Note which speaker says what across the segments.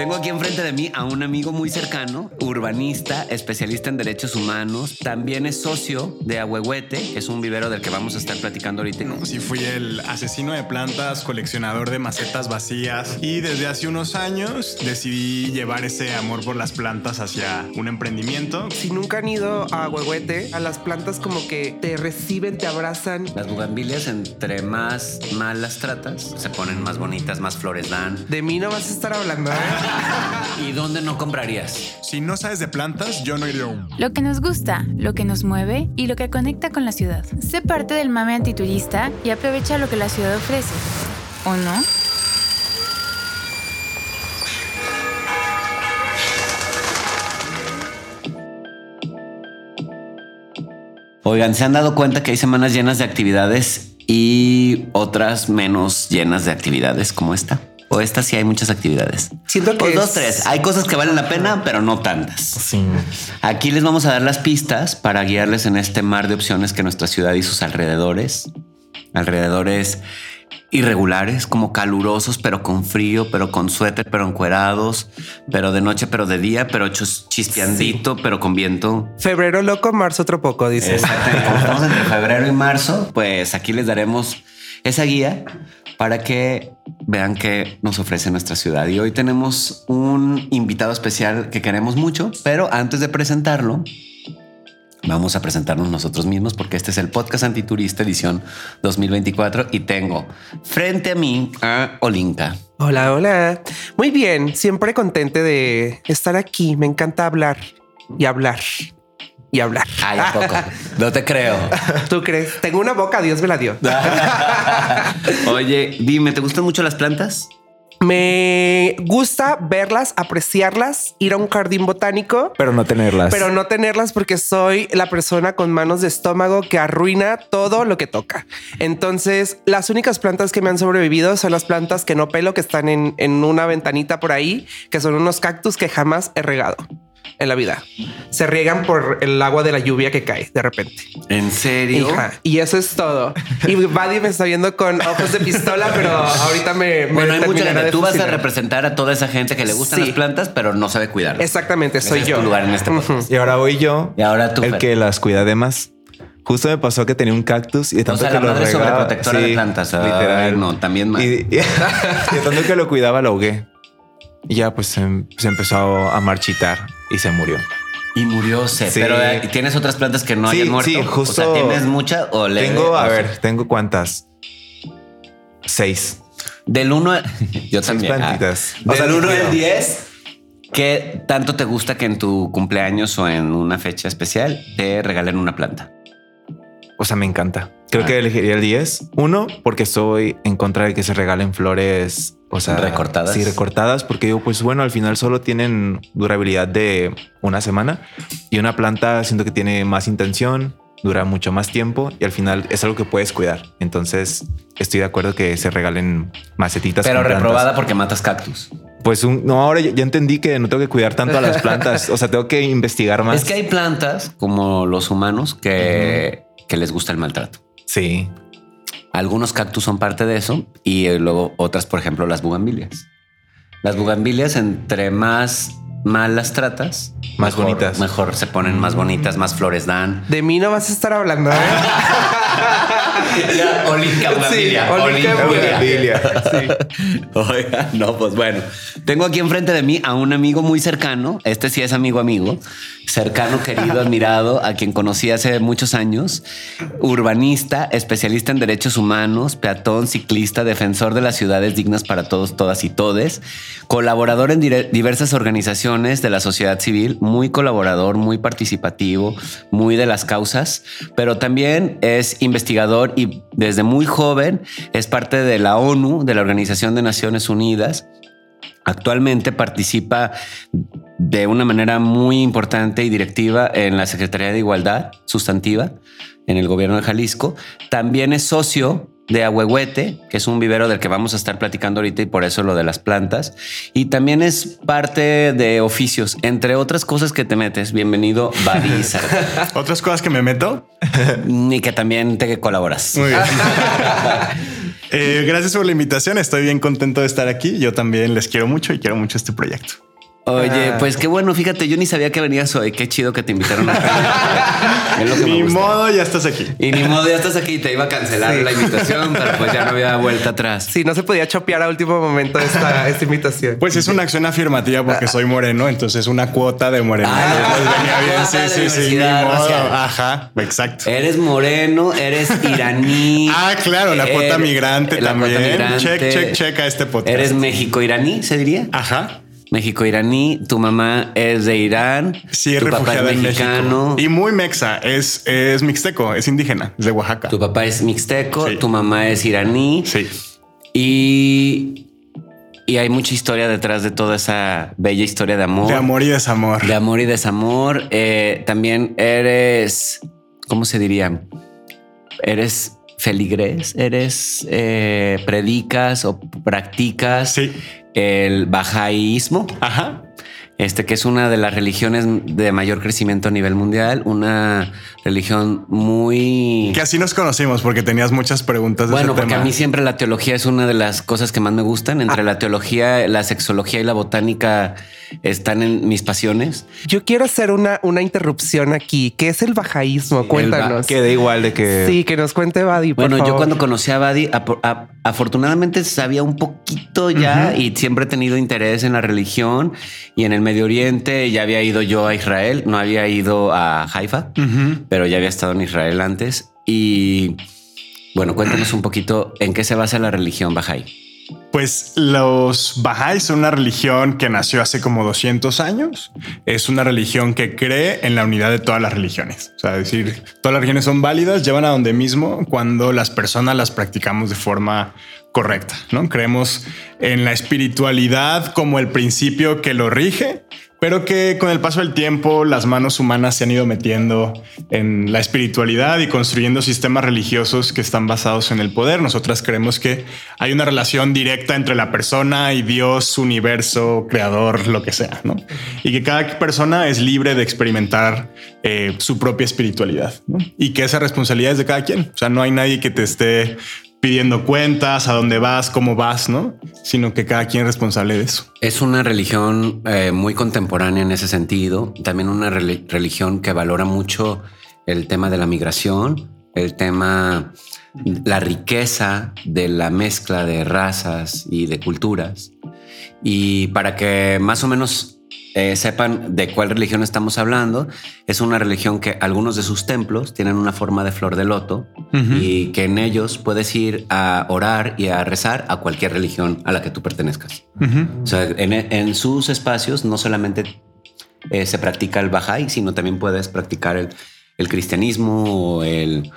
Speaker 1: Tengo aquí enfrente de mí a un amigo muy cercano, urbanista, especialista en derechos humanos. También es socio de Ahuehuete, que es un vivero del que vamos a estar platicando ahorita.
Speaker 2: Sí, fui el asesino de plantas, coleccionador de macetas vacías y desde hace unos años decidí llevar ese amor por las plantas hacia un emprendimiento.
Speaker 3: Si nunca han ido a Huehuete, a las plantas como que te reciben, te abrazan.
Speaker 1: Las bugambilias, entre más mal las tratas, se ponen más bonitas, más flores dan.
Speaker 3: De mí no vas a estar hablando, ¿eh?
Speaker 1: ¿Y dónde no comprarías?
Speaker 2: Si no sabes de plantas, yo no iría.
Speaker 4: Lo que nos gusta, lo que nos mueve y lo que conecta con la ciudad. Sé parte del mame antiturista y aprovecha lo que la ciudad ofrece. ¿O no?
Speaker 1: Oigan, ¿se han dado cuenta que hay semanas llenas de actividades y otras menos llenas de actividades como esta? O esta sí hay muchas actividades.
Speaker 3: Siento que
Speaker 1: Pues dos,
Speaker 3: es-
Speaker 1: tres. Hay cosas que valen la pena, pero no tantas.
Speaker 5: Sí.
Speaker 1: Aquí les vamos a dar las pistas para guiarles en este mar de opciones que nuestra ciudad y sus alrededores. Alrededores irregulares, como calurosos, pero con frío, pero con suéter, pero encuerados, pero de noche, pero de día, pero chispeandito, pero con viento.
Speaker 3: Febrero loco, marzo otro poco, dice.
Speaker 1: Exactamente. Como estamos entre febrero y marzo, pues aquí les daremos esa guía para que vean qué nos ofrece nuestra ciudad. Y hoy tenemos un invitado especial que queremos mucho, pero antes de presentarlo, vamos a presentarnos nosotros mismos porque este es el podcast antiturista edición 2024 y tengo frente a mí a Olinka.
Speaker 3: Hola, hola. Muy bien, siempre contente de estar aquí. Me encanta hablar y hablar y hablar.
Speaker 1: Ay, ¿a poco? No te creo.
Speaker 3: ¿Tú crees? Tengo una boca, Dios me la dio.
Speaker 1: Oye, dime, ¿te gustan mucho las plantas?
Speaker 3: Me gusta verlas, apreciarlas, ir a un jardín botánico,
Speaker 5: Pero no tenerlas.
Speaker 3: pero no tenerlas porque soy la persona con manos de estómago que arruina todo lo que toca. Entonces, las únicas plantas que me han sobrevivido son las plantas que no pelo, que están en, en una ventanita por ahí, que son unos cactus que jamás he regado en la vida. Se riegan por el agua de la lluvia que cae de repente.
Speaker 1: ¿En serio?
Speaker 3: Hija, y eso es todo. Y Buddy me está viendo con ojos de pistola, pero ahorita me. me
Speaker 1: Bueno, hay mucha gente. Tú vas a representar a toda esa gente que le gustan
Speaker 3: Sí.
Speaker 1: las plantas, pero no sabe cuidarlas.
Speaker 3: Exactamente,
Speaker 1: Ese
Speaker 3: soy
Speaker 1: es
Speaker 3: yo.
Speaker 1: tu lugar en este.
Speaker 5: Y ahora voy yo,
Speaker 1: Y ahora tú,
Speaker 5: el
Speaker 1: Fer.
Speaker 5: que las cuida de más. Justo me pasó que tenía un cactus y de
Speaker 1: O
Speaker 5: tanto
Speaker 1: sea,
Speaker 5: que
Speaker 1: la
Speaker 5: lo
Speaker 1: madre
Speaker 5: regaba-
Speaker 1: sobreprotectora de
Speaker 5: sí,
Speaker 1: plantas. Ay,
Speaker 5: literal.
Speaker 1: no, también mal.
Speaker 5: Y, y- y de tanto que lo cuidaba, lo ahogué. Y ya pues se, se empezó a marchitar y se murió.
Speaker 1: Y murió se.
Speaker 5: Sí.
Speaker 1: Pero eh, tienes otras plantas que no
Speaker 5: Sí,
Speaker 1: hayan muerto.
Speaker 5: sí,
Speaker 1: O
Speaker 5: justo-
Speaker 1: sea, tienes muchas o le
Speaker 5: tengo, a
Speaker 1: o
Speaker 5: ver, tengo cuántas. Seis.
Speaker 1: Del 1 Yo también. ah.
Speaker 5: plantitas. O sea,
Speaker 1: Del 1
Speaker 5: líquido.
Speaker 1: al 10. ¿Qué tanto te gusta que en tu cumpleaños o en una fecha especial te regalen una planta?
Speaker 5: O sea, me encanta. Creo
Speaker 1: Ah.
Speaker 5: que elegiría el 10. Uno, porque estoy en contra de que se regalen flores, o sea,
Speaker 1: Recortadas.
Speaker 5: Sí, recortadas, porque digo, pues bueno, al final solo tienen durabilidad de una semana y una planta siento que tiene más intención, dura mucho más tiempo y al final es algo que puedes cuidar. Entonces, estoy de acuerdo que se regalen macetitas.
Speaker 1: Pero
Speaker 5: plantas.
Speaker 1: reprobada porque matas cactus.
Speaker 5: Pues un, no, ahora ya, ya entendí que no tengo que cuidar tanto a las plantas. O sea, tengo que investigar más.
Speaker 1: Es que hay plantas como los humanos que, que les gusta el maltrato.
Speaker 5: sí.
Speaker 1: Algunos cactus son parte de eso y eh, luego otras, por ejemplo, las bugambilias. Las bugambilias, entre más mal las tratas,
Speaker 5: Más
Speaker 1: mejor-
Speaker 5: bonitas.
Speaker 1: Mejor se ponen más bonitas, más flores dan.
Speaker 3: De mí no vas a estar hablando. ¿eh?
Speaker 1: Olinka
Speaker 3: bugambilia, Sí, Olinka
Speaker 1: bugambilia.
Speaker 5: bugambilia.
Speaker 1: Oiga, no, pues bueno. Tengo aquí enfrente de mí a un amigo muy cercano. Este sí es amigo, amigo. Cercano, querido, admirado, a quien conocí hace muchos años. Urbanista, especialista en derechos humanos, peatón, ciclista, defensor de las ciudades dignas para todos, todas y todes. Colaborador en diversas organizaciones de la sociedad civil. Muy colaborador, muy participativo, muy de las causas. Pero también es investigador y desde muy joven es parte de la ONU, de la Organización de Naciones Unidas. Actualmente participa de una manera muy importante y directiva en la Secretaría de Igualdad Sustantiva en el gobierno de Jalisco. También es socio de Ahuehuete, que es un vivero del que vamos a estar platicando ahorita y por eso lo de las plantas. Y también es parte de oficios, entre otras cosas que te metes. Bienvenido, Barisa.
Speaker 2: Otras cosas que me meto.
Speaker 1: y que también te colaboras.
Speaker 2: Muy bien. Eh, gracias por la invitación. Estoy bien contento de estar aquí. Yo también les quiero mucho y quiero mucho este proyecto.
Speaker 1: Oye,
Speaker 3: Ah.
Speaker 1: pues qué bueno, fíjate, yo ni sabía que venías hoy. Qué chido que te invitaron a Es lo que
Speaker 2: Ni modo, ya estás aquí.
Speaker 1: Y ni modo, ya estás aquí. Te iba a cancelar
Speaker 3: Sí.
Speaker 1: la invitación, pero pues ya no había vuelta atrás.
Speaker 3: Sí, no se podía chopear a último momento esta, esta invitación.
Speaker 2: Pues es una acción afirmativa porque soy moreno, entonces una cuota de moreno.
Speaker 1: Ah,
Speaker 2: venía bien.
Speaker 1: cuota
Speaker 2: Sí, sí, sí. Ni
Speaker 1: diversidad
Speaker 2: modo. Ajá, exacto.
Speaker 1: Eres moreno, eres iraní.
Speaker 2: Ah, claro, la cuota migrante
Speaker 1: la cuota
Speaker 2: también.
Speaker 1: migrante.
Speaker 2: Check, check, check a este podcast.
Speaker 1: Eres México-iraní, se diría.
Speaker 2: Ajá.
Speaker 1: México-iraní. Tu mamá es de Irán.
Speaker 2: Sí, es
Speaker 1: tu papá es mexicano.
Speaker 2: Y muy mexa. Es, es mixteco, es indígena, es de Oaxaca.
Speaker 1: Tu papá es mixteco,
Speaker 2: Sí.
Speaker 1: tu mamá es iraní.
Speaker 2: Sí.
Speaker 1: Y, y hay mucha historia detrás de toda esa bella historia de amor.
Speaker 2: De amor y desamor.
Speaker 1: De amor y desamor. Eh, también eres, ¿cómo se diría? Eres feligres, eres, eh, predicas o practicas
Speaker 2: Sí.
Speaker 1: El bajaísmo,
Speaker 2: Ajá.
Speaker 1: Este que es una de las religiones de mayor crecimiento a nivel mundial, una religión muy...
Speaker 2: Que así nos conocimos porque tenías muchas preguntas de
Speaker 1: Bueno,
Speaker 2: ese
Speaker 1: porque
Speaker 2: tema.
Speaker 1: a mí siempre la teología es una de las cosas que más me gustan.
Speaker 2: Ah.
Speaker 1: Entre la teología, la sexología y la botánica están en mis pasiones.
Speaker 3: Yo quiero hacer una, una interrupción aquí. ¿Qué es el bajaísmo? Cuéntanos.
Speaker 5: Que da igual de que
Speaker 3: Sí, que nos cuente por
Speaker 1: Bueno, yo cuando conocí a Badi, afortunadamente sabía un poquito ya y siempre he tenido interés en la religión y en el Medio Oriente. Ya había ido yo a Israel, no había ido a Haifa, pero ya había estado en Israel antes. Y bueno, cuéntanos un poquito en qué se basa la religión Bahá'í.
Speaker 2: Pues los Bahá'í son una religión que nació hace como 200 años. Es una religión que cree en la unidad de todas las religiones. O sea, es decir, todas las religiones son válidas, llevan a donde mismo cuando las personas las practicamos de forma correcta. No creemos en la espiritualidad como el principio que lo rige, pero que con el paso del tiempo las manos humanas se han ido metiendo en la espiritualidad y construyendo sistemas religiosos que están basados en el poder. Nosotras creemos que hay una relación directa entre la persona y Dios, universo, creador, lo que sea, ¿no? Y que cada persona es libre de experimentar eh, su propia espiritualidad. Y que esa responsabilidad es de cada quien. O sea, no hay nadie que te esté pidiendo cuentas, a dónde vas, cómo vas, ¿no? Sino que cada quien es responsable de eso.
Speaker 1: Es una religión eh, muy contemporánea en ese sentido. También una reli- religión que valora mucho el tema de la migración, el tema, la riqueza de la mezcla de razas y de culturas. Y para que más o menos eh, sepan de cuál religión estamos hablando, es una religión que algunos de sus templos tienen una forma de flor de loto y que en ellos puedes ir a orar y a rezar a cualquier religión a la que tú pertenezcas. O sea, en, en sus espacios no solamente eh, se practica el Bahá'í, sino también puedes practicar el, el cristianismo o el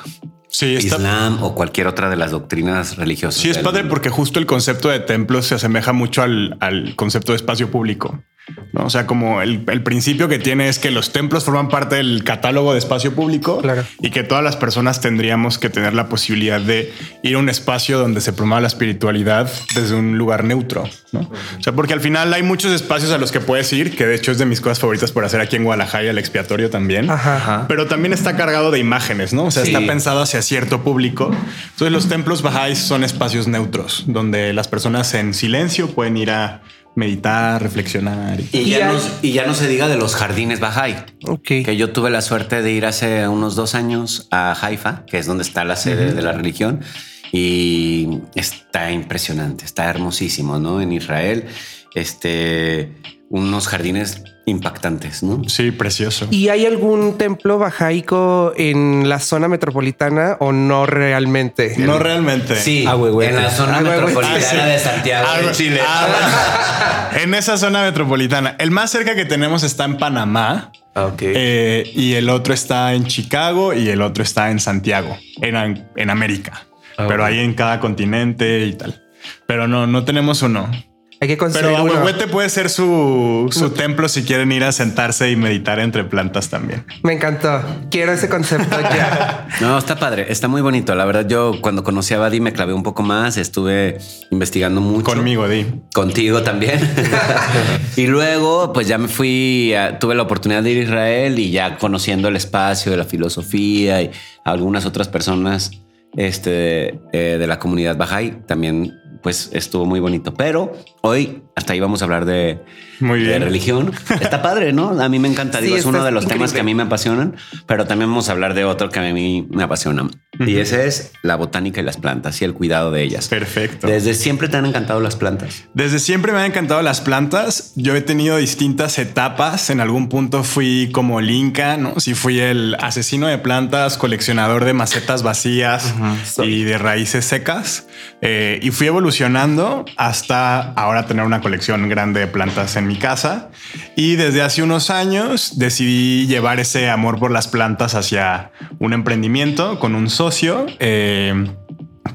Speaker 2: Sí, está,
Speaker 1: Islam o cualquier otra de las doctrinas religiosas.
Speaker 2: Sí, es padre
Speaker 1: mundo.
Speaker 2: porque justo el concepto de templo se asemeja mucho al, al concepto de espacio público. ¿No? O sea, como el, el principio que tiene es que los templos forman parte del catálogo de espacio público
Speaker 3: Claro.
Speaker 2: y que todas las personas tendríamos que tener la posibilidad de ir a un espacio donde se promueva la espiritualidad desde un lugar neutro. ¿no? O sea, porque al final hay muchos espacios a los que puedes ir, que de hecho es de mis cosas favoritas por hacer aquí en Guadalajara, el expiatorio también.
Speaker 3: Ajá.
Speaker 2: Pero también está cargado de imágenes, ¿no? O sea,
Speaker 1: Sí.
Speaker 2: está pensado hacia cierto público. Entonces los templos bajáis son espacios neutros, donde las personas en silencio pueden ir a meditar, reflexionar. y-
Speaker 1: Y
Speaker 3: Y
Speaker 1: ya,
Speaker 3: hay-
Speaker 1: no, y ya no se diga de los jardines Bahá'í,
Speaker 3: Ok.
Speaker 1: que yo tuve la suerte de ir hace unos dos años a Haifa, que es donde está la sede de la religión, y está impresionante, está hermosísimo, ¿no? En Israel, este, unos jardines impactantes, ¿no?
Speaker 2: Sí, precioso.
Speaker 3: ¿Y hay algún templo bajaico en la zona metropolitana o no realmente?
Speaker 2: No realmente.
Speaker 1: Sí,
Speaker 5: Ah, güey, güey.
Speaker 1: en la zona
Speaker 3: Ah, güey, güey.
Speaker 1: metropolitana
Speaker 2: Ah, sí.
Speaker 1: de Santiago
Speaker 2: Ah,
Speaker 1: de Chile.
Speaker 2: ah, en esa zona metropolitana. El más cerca que tenemos está en Panamá.
Speaker 5: Ah, ok.
Speaker 2: eh, y el otro está en Chicago y el otro está en Santiago, en, en América.
Speaker 5: Ah,
Speaker 2: pero ahí en cada continente y tal. Pero no, no tenemos uno.
Speaker 3: Hay que construir
Speaker 2: Pero. Ahuehuete puede ser su, su templo si quieren ir a sentarse y meditar entre plantas también.
Speaker 3: Me encantó. Quiero ese concepto ya.
Speaker 1: No, está padre, está muy bonito. La verdad, yo cuando conocí a Badi me clavé un poco más, estuve investigando mucho.
Speaker 2: Conmigo, Di.
Speaker 1: Contigo también. y luego, pues ya me fui, a- tuve la oportunidad de ir a Israel y ya conociendo el espacio de la filosofía y algunas otras personas este, eh, de la comunidad Bahá'í. También pues estuvo muy bonito. Pero hoy hasta ahí vamos a hablar de,
Speaker 2: Muy
Speaker 1: de
Speaker 2: bien.
Speaker 1: religión. Está padre, ¿no? A mí me encanta.
Speaker 3: Sí,
Speaker 1: Digo, es uno de los temas que a mí me apasionan, pero también vamos a hablar de otro que a mí me apasiona. Y ese es la botánica y las plantas y el cuidado de ellas.
Speaker 2: Perfecto.
Speaker 1: Desde siempre te han encantado las plantas.
Speaker 2: Desde siempre me han encantado las plantas. Yo he tenido distintas etapas. En algún punto fui como el Inca, ¿no? Sí fui el asesino de plantas, coleccionador de macetas vacías y de raíces secas. Eh, y fui evolucionando hasta ahora tener una colección grande de plantas en mi casa. Y desde hace unos años decidí llevar ese amor por las plantas hacia un emprendimiento con un socio. eh,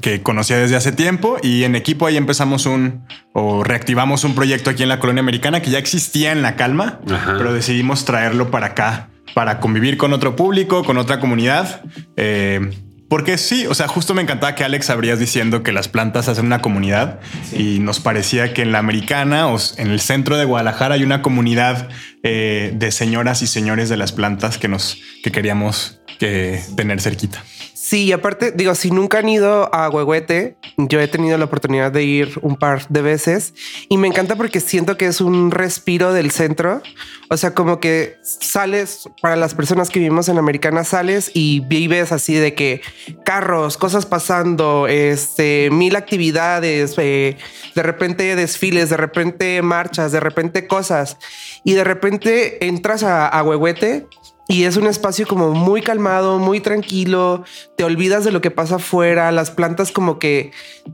Speaker 2: que conocía desde hace tiempo y en equipo ahí empezamos un o reactivamos un proyecto aquí en la colonia americana que ya existía en la calma,
Speaker 1: Ajá.
Speaker 2: pero decidimos traerlo para acá para convivir con otro público, con otra comunidad. eh, porque sí, o sea, justo me encantaba que Alex abrías diciendo que las plantas hacen una comunidad y nos parecía que en la americana o en el centro de Guadalajara hay una comunidad eh, de señoras y señores de las plantas que nos que queríamos que tener cerquita.
Speaker 3: Sí, aparte, digo, si nunca han ido a Huehuete, yo he tenido la oportunidad de ir un par de veces y me encanta porque siento que es un respiro del centro. O sea, como que sales para las personas que vivimos en Americana, sales y vives así de que carros, cosas pasando, este, mil actividades, eh, de repente desfiles, de repente marchas, de repente cosas y de repente entras a, a Huehuete y es un espacio como muy calmado, muy tranquilo. Te olvidas de lo que pasa afuera. Las plantas como que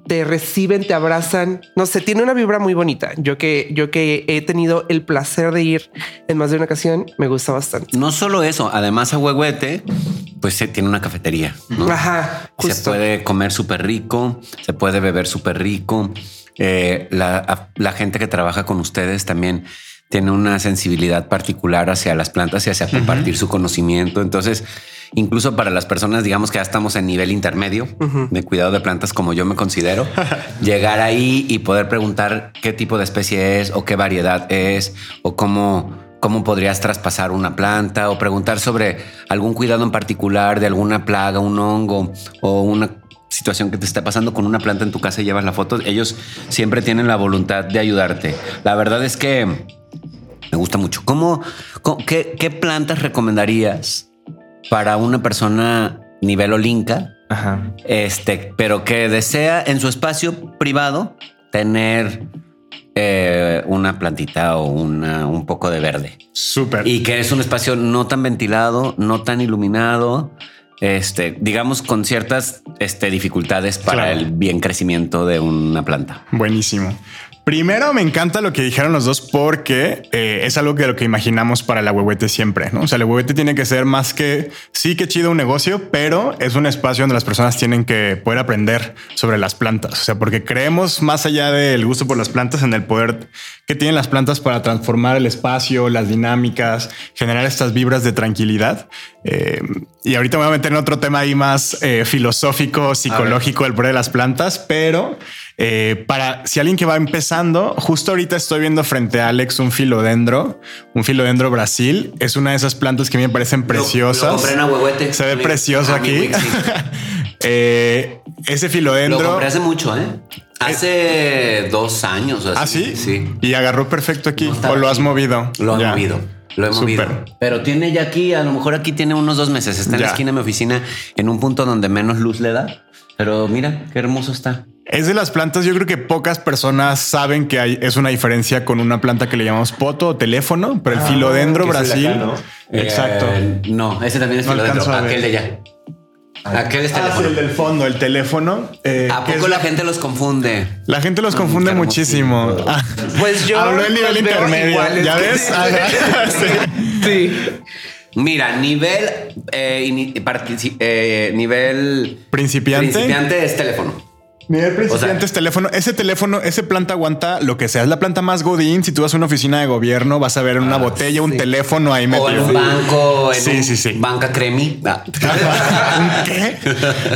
Speaker 3: te reciben, te abrazan. No sé, tiene una vibra muy bonita. Yo que, yo que he tenido el placer de ir en más de una ocasión, me gusta bastante.
Speaker 1: No solo eso, además a Huehuete, pues se tiene una cafetería. ¿no?
Speaker 3: Ajá,
Speaker 1: Se puede comer súper rico, se puede beber súper rico. Eh, la gente que trabaja con ustedes también tiene una sensibilidad particular hacia las plantas y hacia compartir su conocimiento. Entonces, incluso para las personas, digamos que ya estamos en nivel intermedio de cuidado de plantas, como yo me considero, llegar ahí y poder preguntar qué tipo de especie es o qué variedad es o cómo cómo podrías traspasar una planta o preguntar sobre algún cuidado en particular de alguna plaga, un hongo o una situación que te está pasando con una planta en tu casa y llevas la foto. Ellos siempre tienen la voluntad de ayudarte. La verdad es que me gusta mucho. ¿Cómo, qué, qué plantas recomendarías para una persona nivel Olinka,
Speaker 5: Ajá.
Speaker 1: este, pero que desea en su espacio privado tener eh, una plantita o una, un poco de verde?
Speaker 2: Súper.
Speaker 1: Y que es un espacio no tan ventilado, no tan iluminado, este, digamos con ciertas este, dificultades para
Speaker 2: Claro.
Speaker 1: el bien crecimiento de una planta.
Speaker 2: Buenísimo. Primero, me encanta lo que dijeron los dos porque eh, es algo que lo que imaginamos para la huehuete siempre, ¿no? O sea, la huehuete tiene que ser más que sí que chido un negocio, pero es un espacio donde las personas tienen que poder aprender sobre las plantas. O sea, porque creemos más allá del gusto por las plantas en el poder que tienen las plantas para transformar el espacio, las dinámicas, generar estas vibras de tranquilidad. Eh, y ahorita me voy a meter en otro tema ahí más eh, filosófico, psicológico del poder de las plantas, pero eh, para si alguien que va empezando, justo ahorita estoy viendo frente a Alex un filodendro, un filodendro Brasil. Es una de esas plantas que a mí me parecen preciosas.
Speaker 1: Lo compré en Ahuehuete.
Speaker 2: Se ve
Speaker 1: Mi-
Speaker 2: precioso
Speaker 1: a mi
Speaker 2: aquí. Eh, ese
Speaker 1: Lo
Speaker 2: filodendro.
Speaker 1: compré hace mucho, ¿eh? Hace dos años. o
Speaker 2: ¿Ah,
Speaker 1: así.
Speaker 2: sí?
Speaker 1: Sí.
Speaker 2: Y agarró perfecto aquí.
Speaker 1: No
Speaker 2: o lo has movido.
Speaker 1: Lo he
Speaker 2: Ya.
Speaker 1: movido. Lo he movido. Pero tiene ya aquí, a lo mejor aquí tiene unos dos meses. Está en la esquina de mi oficina, en un punto donde menos luz le da. Pero mira, qué hermoso está.
Speaker 2: Es de las plantas, yo creo que pocas personas saben que hay, es una diferencia con una planta que le llamamos poto o teléfono, pero el filodendro
Speaker 5: es el de
Speaker 2: Brasil.
Speaker 5: acá, ¿no?
Speaker 2: Exacto.
Speaker 1: Eh, no, ese también es
Speaker 2: No
Speaker 1: filodendro. Aquel de allá. Aquel es
Speaker 2: Ah, sí,
Speaker 1: teléfono.
Speaker 2: el del fondo, el teléfono. eh,
Speaker 1: ¿A poco
Speaker 2: es
Speaker 1: la gente los confunde?
Speaker 2: La gente los confunde muchísimo. Ah,
Speaker 3: Pues yo
Speaker 2: Habló el nivel intermedio.
Speaker 3: iguales
Speaker 2: ¿Ya ves? Sí.
Speaker 3: Sí.
Speaker 1: Mira, nivel eh, eh, nivel
Speaker 2: Principiante.
Speaker 1: principiante es teléfono.
Speaker 2: Nivel principiante
Speaker 1: O sea-
Speaker 2: es teléfono. Ese teléfono, ese planta aguanta lo que sea. Es la planta más godín. Si tú vas a una oficina de gobierno, vas a ver una botella, un teléfono ahí metido.
Speaker 1: O en un banco, en
Speaker 2: Sí,
Speaker 1: un
Speaker 2: sí, sí.
Speaker 1: banca cremi. Ah.
Speaker 2: ¿Un qué?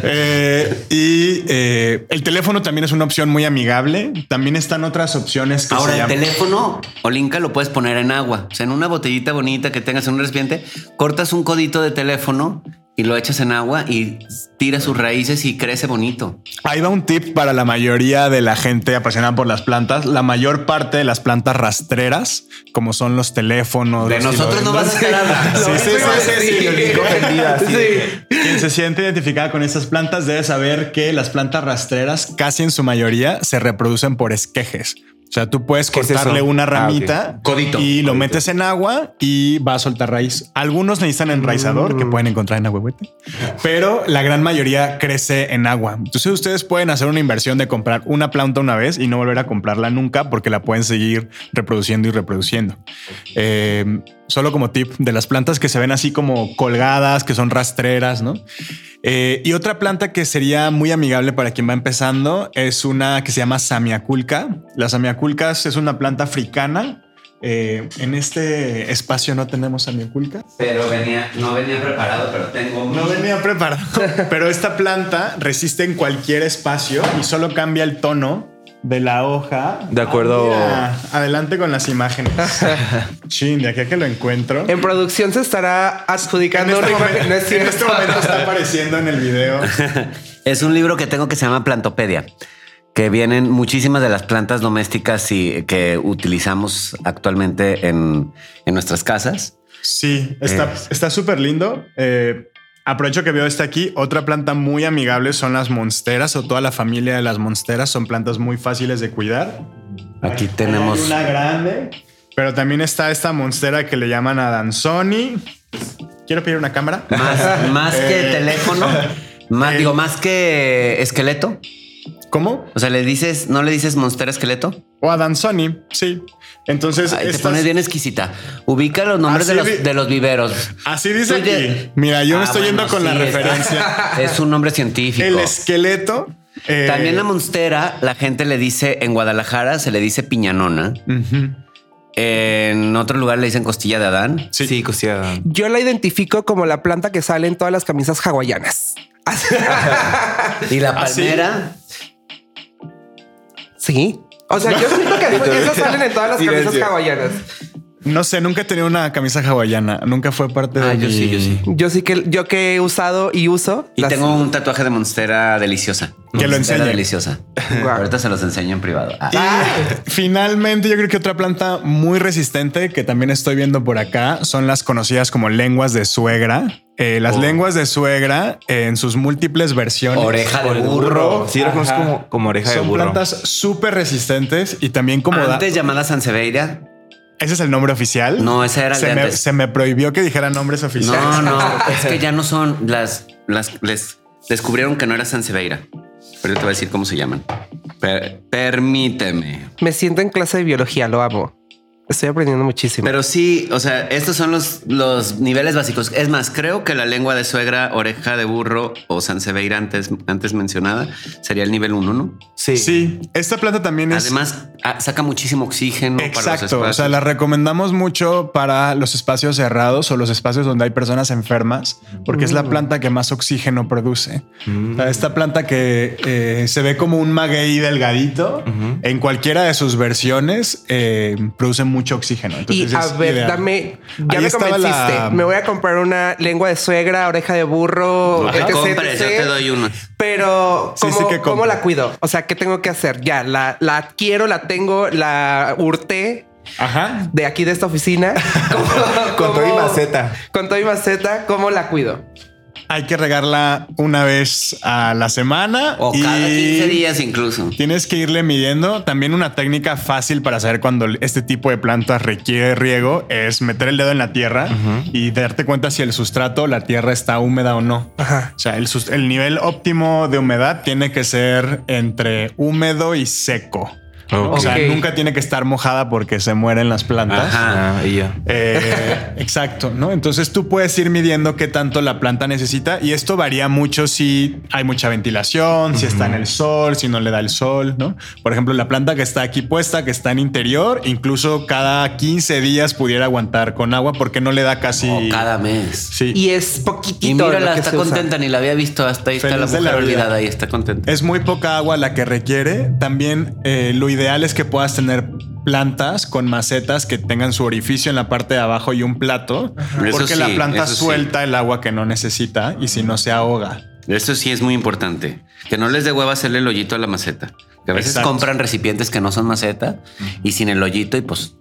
Speaker 2: Eh, y eh, el teléfono también es una opción muy amigable. También están otras opciones que
Speaker 1: Ahora,
Speaker 2: se
Speaker 1: el
Speaker 2: llaman.
Speaker 1: teléfono Olinka lo puedes poner en agua. O sea, en una botellita bonita que tengas en un recipiente, cortas un codito de teléfono y lo echas en agua y tira sus raíces y crece bonito.
Speaker 2: Ahí va un tip para la mayoría de la gente apasionada por las plantas. La mayor parte de las plantas rastreras, como son los teléfonos.
Speaker 1: De
Speaker 2: los
Speaker 1: nosotros no vas a estar hablando.
Speaker 2: Sí, sí, sí, sí, Quien se siente identificada con estas plantas debe saber que las plantas rastreras, casi en su mayoría, se reproducen por esquejes. O sea, tú puedes
Speaker 5: ¿Qué es
Speaker 2: cortarle una
Speaker 5: Ah,
Speaker 2: ramita
Speaker 1: Codito.
Speaker 2: y lo
Speaker 5: Codito.
Speaker 2: metes en agua y va a soltar raíz. Algunos necesitan enraizador que pueden encontrar en Ahuehuete, pero la gran mayoría crece en agua. Entonces ustedes pueden hacer una inversión de comprar una planta una vez y no volver a comprarla nunca porque la pueden seguir reproduciendo y reproduciendo. Eh, solo como tip de las plantas que se ven así como colgadas, que son rastreras, ¿no? Eh, y otra planta que sería muy amigable para quien va empezando es una que se llama Samiaculca. La Samiaculcas es una planta africana. Eh, en este espacio no tenemos Samiaculca.
Speaker 1: Pero venía, no venía preparado, pero tengo.
Speaker 2: No venía preparado, pero esta planta resiste en cualquier espacio y solo cambia el tono de la hoja.
Speaker 5: De acuerdo.
Speaker 2: Ah, adelante con las imágenes. Chin, de aquí a que lo encuentro.
Speaker 3: En producción se estará
Speaker 2: En
Speaker 3: adjudicando
Speaker 2: este,
Speaker 3: una imagen.
Speaker 2: momento,
Speaker 3: No es
Speaker 2: en este momento está apareciendo en el video.
Speaker 1: Es un libro que tengo que se llama Plantopedia, que vienen muchísimas de las plantas domésticas y que utilizamos actualmente en, en nuestras casas.
Speaker 2: Sí, está
Speaker 1: Es-
Speaker 2: está súper lindo. Eh, aprovecho que veo está aquí. Otra planta muy amigable son las monsteras o toda la familia de las monsteras. Son plantas muy fáciles de cuidar.
Speaker 1: Aquí
Speaker 2: Hay
Speaker 1: tenemos.
Speaker 2: una grande, pero también está esta monstera que le llaman a Danzoni. Quiero pedir una cámara.
Speaker 1: Más, más que
Speaker 2: Eh,
Speaker 1: teléfono, más,
Speaker 2: eh,
Speaker 1: digo, más que esqueleto.
Speaker 2: ¿Cómo?
Speaker 1: O sea, le dices, no le dices monstera esqueleto.
Speaker 2: O a Danzoni, sí. Entonces,
Speaker 1: Ay, te pones bien exquisita. Ubica los nombres de los, de los viveros.
Speaker 2: así dice aquí. Mira, yo me
Speaker 1: Ah,
Speaker 2: estoy yendo con la
Speaker 1: sí,
Speaker 2: referencia.
Speaker 1: Es un nombre científico.
Speaker 2: El esqueleto. eh,
Speaker 1: También la monstera, la gente le dice en Guadalajara, se le dice piñanona. En otro lugar le dicen costilla de Adán.
Speaker 2: Sí.
Speaker 5: Sí, costilla.
Speaker 3: Yo la identifico como la planta que sale en todas las camisas hawaianas.
Speaker 1: Y la
Speaker 2: ¿Ah, sí?
Speaker 1: palmera.
Speaker 3: Sí. O sea, yo siento que esas salen en todas las camisas
Speaker 5: Silencio.
Speaker 2: No sé, nunca he tenido una camisa hawaiana. Nunca fue parte de
Speaker 1: Ah, yo
Speaker 2: mi-
Speaker 1: sí, yo sí.
Speaker 3: Yo sí que yo que he usado y uso.
Speaker 1: Y
Speaker 3: las-
Speaker 1: tengo un tatuaje de monstera deliciosa.
Speaker 2: Que lo enseñe.
Speaker 1: deliciosa. Ahorita se los enseño en privado. Ah.
Speaker 2: Y finalmente, yo creo que otra planta muy resistente que también estoy viendo por acá son las conocidas como lenguas de suegra. Eh, las
Speaker 1: Oh.
Speaker 2: lenguas de suegra eh, en sus múltiples versiones.
Speaker 1: Oreja de burro.
Speaker 5: Sí, lo conozco como, como oreja de
Speaker 2: Son
Speaker 5: burro.
Speaker 2: plantas súper resistentes y también como da-
Speaker 1: Antes llamada Sanseveira.
Speaker 2: Ese es el nombre oficial.
Speaker 1: No, ese era el
Speaker 2: se
Speaker 1: de
Speaker 2: me,
Speaker 1: antes.
Speaker 2: se me prohibió que dijera nombres oficiales.
Speaker 1: No, no, es que ya no son las, las, les descubrieron que no era Sanseveira. Pero yo te voy a decir cómo se llaman. Per- permíteme.
Speaker 3: Me siento en clase de biología, lo amo. Estoy aprendiendo muchísimo.
Speaker 1: Pero sí, o sea, estos son los, los niveles básicos. Es más, creo que la lengua de suegra, oreja de burro o Sanseveira antes, antes mencionada sería el nivel 1, ¿no?
Speaker 5: Sí.
Speaker 2: Sí, esta planta también es
Speaker 1: Además, ah, saca muchísimo oxígeno para los
Speaker 2: Exacto, o
Speaker 1: espacios.
Speaker 2: sea, la recomendamos mucho para los espacios cerrados o los espacios donde hay personas enfermas, porque es la planta que más oxígeno produce. O sea, esta planta que eh, se ve como un maguey delgadito, en cualquiera de sus versiones eh, produce mucho oxígeno.
Speaker 3: y a ver,
Speaker 2: ideal.
Speaker 3: dame, ya
Speaker 2: Ahí
Speaker 3: me convenciste.
Speaker 2: la-
Speaker 3: Me voy a comprar una lengua de suegra, oreja de burro,
Speaker 1: No
Speaker 3: etc,
Speaker 1: yo te doy uno.
Speaker 3: Pero ¿cómo,
Speaker 2: sí que
Speaker 3: cómo la cuido? O sea, ¿qué tengo que hacer? Ya, la, la adquiero, la tengo, la hurté
Speaker 2: Ajá.
Speaker 3: de aquí de esta oficina. ¿Cómo-
Speaker 5: Con todo y maceta.
Speaker 3: Con todo y maceta, ¿cómo la cuido?
Speaker 2: Hay que regarla una vez a la semana
Speaker 1: O
Speaker 2: y
Speaker 1: cada 15 días incluso.
Speaker 2: Tienes que irle midiendo. También una técnica fácil para saber cuando este tipo de plantas requiere riego es meter el dedo en la tierra y darte cuenta si el sustrato, la tierra está húmeda o no.
Speaker 3: Ajá.
Speaker 2: O sea, el nivel óptimo de humedad tiene que ser entre húmedo y seco. ¿No? O sea, nunca tiene que estar mojada porque se mueren las plantas.
Speaker 1: Ajá.
Speaker 5: Y ya.
Speaker 2: Eh, exacto, ¿no? Entonces tú puedes ir midiendo qué tanto la planta necesita y esto varía mucho si hay mucha ventilación, si está en el sol, si no le da el sol, ¿no? Por ejemplo, la planta que está aquí puesta, que está en interior, incluso cada 15 días pudiera aguantar con agua porque no le da casi...
Speaker 1: O cada mes.
Speaker 2: Sí.
Speaker 3: Y es
Speaker 1: Y
Speaker 3: poquitito.
Speaker 1: mírala,
Speaker 3: que
Speaker 1: está
Speaker 3: usa.
Speaker 1: contenta, ni la había visto. Hasta ahí está
Speaker 2: Feliz
Speaker 1: la mujer
Speaker 2: vida.
Speaker 1: olvidada y está contenta.
Speaker 2: Es muy poca agua la que requiere. También eh, lo ideal es que puedas tener plantas con macetas que tengan su orificio en la parte de abajo y un plato,
Speaker 1: Eso
Speaker 2: porque la planta
Speaker 1: sí.
Speaker 2: suelta el agua que no necesita y si no se ahoga.
Speaker 1: Eso sí es muy importante. Que no les dé hueva hacerle el hoyito a la maceta. Que a veces
Speaker 2: Exacto.
Speaker 1: compran recipientes que no son maceta y sin el hoyito y pues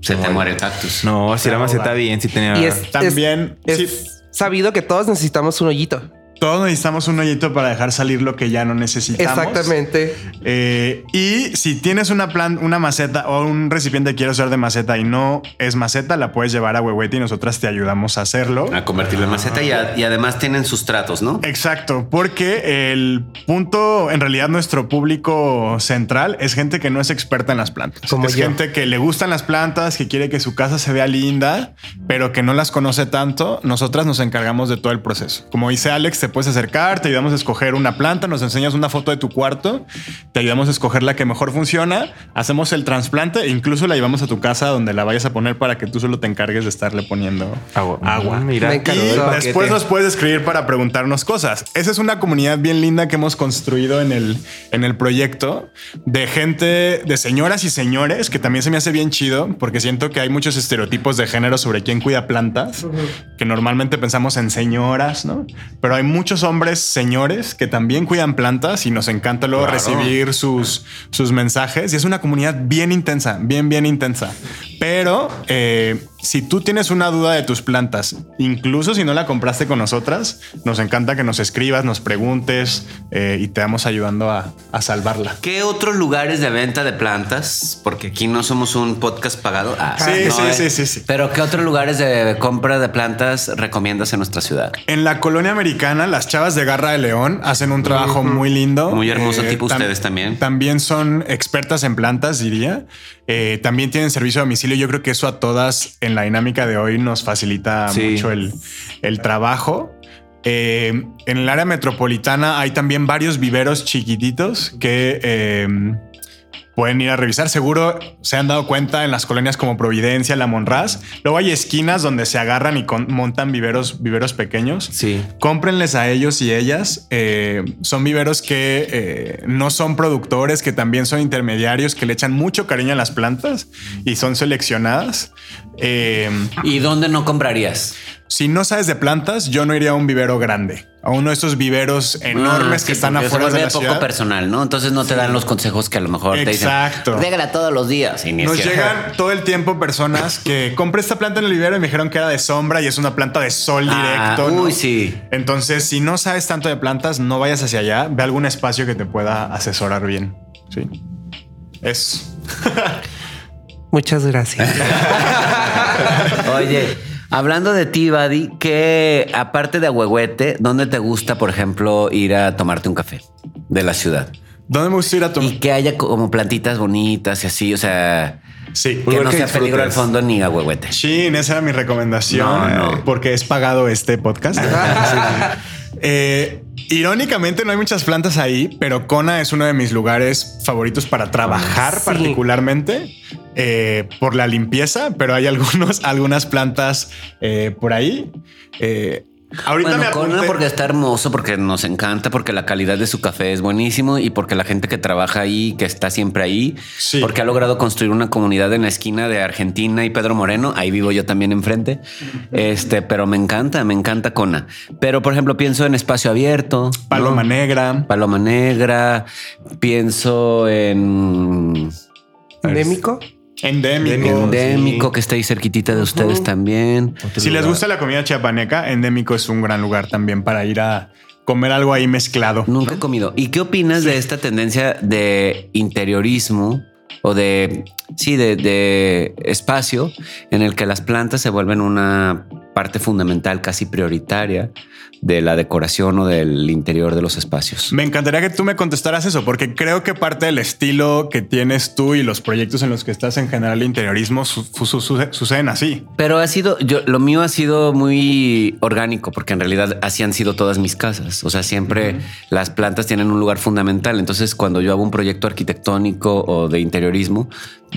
Speaker 1: se te muere el cactus.
Speaker 5: No, si la maceta bien, si tenía.
Speaker 3: Y es,
Speaker 2: También,
Speaker 3: es,
Speaker 2: sí.
Speaker 3: es sabido que todos necesitamos un hoyito.
Speaker 2: Todos necesitamos un hoyito para dejar salir lo que ya no necesitamos.
Speaker 3: Exactamente.
Speaker 2: Eh, y si tienes una plan, una maceta o un recipiente que quieres usar de maceta y no es maceta, la puedes llevar a Huehuete y nosotras te ayudamos a hacerlo.
Speaker 1: A convertirlo en maceta y, a- y además tienen sustratos, ¿no?
Speaker 2: Exacto, porque el punto, en realidad nuestro público central es gente que no es experta en las plantas.
Speaker 3: Como
Speaker 2: es
Speaker 3: yo.
Speaker 2: gente que le gustan las plantas, que quiere que su casa se vea linda, pero que no las conoce tanto. Nosotras nos encargamos de todo el proceso. Como dice Alex, te puedes acercar, te ayudamos a escoger una planta, nos enseñas una foto de tu cuarto, te ayudamos a escoger la que mejor funciona, hacemos el trasplante e incluso la llevamos a tu casa donde la vayas a poner para que tú solo te encargues de estarle poniendo
Speaker 5: Agua.
Speaker 2: agua.
Speaker 5: Mm, Mira,
Speaker 3: Me
Speaker 2: Y después nos puedes escribir para preguntarnos cosas. Esa es una comunidad bien linda que hemos construido en el, en el proyecto de gente, de señoras y señores, que también se me hace bien chido porque siento que hay muchos estereotipos de género sobre quién cuida plantas, que normalmente pensamos en señoras, ¿no? Pero hay muchos hombres señores que también cuidan plantas y nos encanta luego
Speaker 1: Claro.
Speaker 2: recibir sus, sus mensajes y es una comunidad bien intensa, bien, bien intensa. Pero eh, si tú tienes una duda de tus plantas, incluso si no la compraste con nosotras, nos encanta que nos escribas, nos preguntes eh, y te vamos ayudando a, a salvarla.
Speaker 1: ¿Qué otros lugares de venta de plantas? Porque aquí no somos un podcast pagado. Ah,
Speaker 2: Sí,
Speaker 1: no,
Speaker 2: sí,
Speaker 1: eh.
Speaker 2: sí, sí, sí.
Speaker 1: Pero ¿qué otros lugares de compra de plantas recomiendas en nuestra ciudad?
Speaker 2: En la colonia americana, las chavas de Garra de León hacen un trabajo muy lindo.
Speaker 1: Muy hermoso tipo
Speaker 2: tam-
Speaker 1: ustedes también.
Speaker 2: También son expertas en plantas, diría. Eh, también tienen servicio a domicilio. Yo creo que eso a todas en la dinámica de hoy nos facilita
Speaker 5: Sí.
Speaker 2: mucho el, el trabajo. Eh, en el área metropolitana hay también varios viveros chiquititos que eh, pueden ir a revisar. Seguro se han dado cuenta en las colonias como Providencia, La Monraz. Luego hay esquinas donde se agarran y con- montan viveros, viveros pequeños.
Speaker 5: Sí.
Speaker 2: Cómprenles a ellos y ellas. Eh, son viveros que eh, no son productores, que también son intermediarios, que le echan mucho cariño a las plantas y son seleccionadas. Eh,
Speaker 1: ¿Y dónde no comprarías?
Speaker 2: si no sabes de plantas, yo no iría a un vivero grande, a uno de esos viveros enormes
Speaker 1: Ah,
Speaker 2: que están afuera
Speaker 1: se
Speaker 2: de
Speaker 1: vuelve
Speaker 2: la
Speaker 1: poco
Speaker 2: ciudad.
Speaker 1: personal, ¿no? Entonces no te dan los consejos que a lo mejor
Speaker 2: Exacto.
Speaker 1: te dicen. Régala todos los días. Y ni
Speaker 2: Nos llegan todo el tiempo personas que compré esta planta en el vivero y me dijeron que era de sombra y es una planta de sol
Speaker 1: Ah,
Speaker 2: directo. ¿no?
Speaker 1: uy, sí.
Speaker 2: Entonces, si no sabes tanto de plantas, no vayas hacia allá. Ve algún espacio que te pueda asesorar bien. Sí. Es.
Speaker 3: Muchas gracias.
Speaker 1: Oye, hablando de ti, Buddy, que aparte de Ahuehuete, ¿dónde te gusta, por ejemplo, ir a tomarte un café de la ciudad?
Speaker 2: ¿Dónde me gusta ir a tomar?
Speaker 1: Y que haya como plantitas bonitas y así, o sea,
Speaker 2: Sí.
Speaker 1: que no
Speaker 5: que
Speaker 1: sea peligro al fondo ni Ahuehuete.
Speaker 2: Chin, esa era mi recomendación.
Speaker 1: No, no.
Speaker 2: Porque es pagado este podcast. Eh, irónicamente no hay muchas plantas ahí, pero Kona es uno de mis lugares favoritos para trabajar
Speaker 3: Sí.
Speaker 2: particularmente eh, por la limpieza, pero hay algunos, algunas plantas eh, por ahí. Eh, ahorita
Speaker 1: Bueno,
Speaker 2: me
Speaker 1: porque está hermoso, porque nos encanta, porque la calidad de su café es buenísimo y porque la gente que trabaja ahí, que está siempre ahí,
Speaker 2: Sí.
Speaker 1: porque ha logrado construir una comunidad en la esquina de Argentina y Pedro Moreno. Ahí vivo yo también enfrente. Este, pero me encanta, me encanta Kona. Pero por ejemplo, pienso en espacio abierto, ¿no?
Speaker 2: Paloma Negra.
Speaker 1: Paloma Negra. Pienso en
Speaker 3: Endémico.
Speaker 2: Endémico.
Speaker 1: Endémico, que está ahí cerquitita de ustedes también.
Speaker 2: Si les gusta la comida chiapaneca, Endémico es un gran lugar también para ir a comer algo ahí mezclado.
Speaker 1: Nunca he comido. ¿Y qué opinas de esta tendencia de interiorismo o de, sí, de, de espacio en el que las plantas se vuelven una parte fundamental, casi prioritaria de la decoración o del interior de los espacios?
Speaker 2: Me encantaría que tú me contestaras eso, porque creo que parte del estilo que tienes tú y los proyectos en los que estás en general de interiorismo su- su- su- suceden así.
Speaker 1: Pero ha sido, yo, lo mío ha sido muy orgánico, porque en realidad así han sido todas mis casas. O sea, siempre las plantas tienen un lugar fundamental. Entonces, cuando yo hago un proyecto arquitectónico o de interiorismo,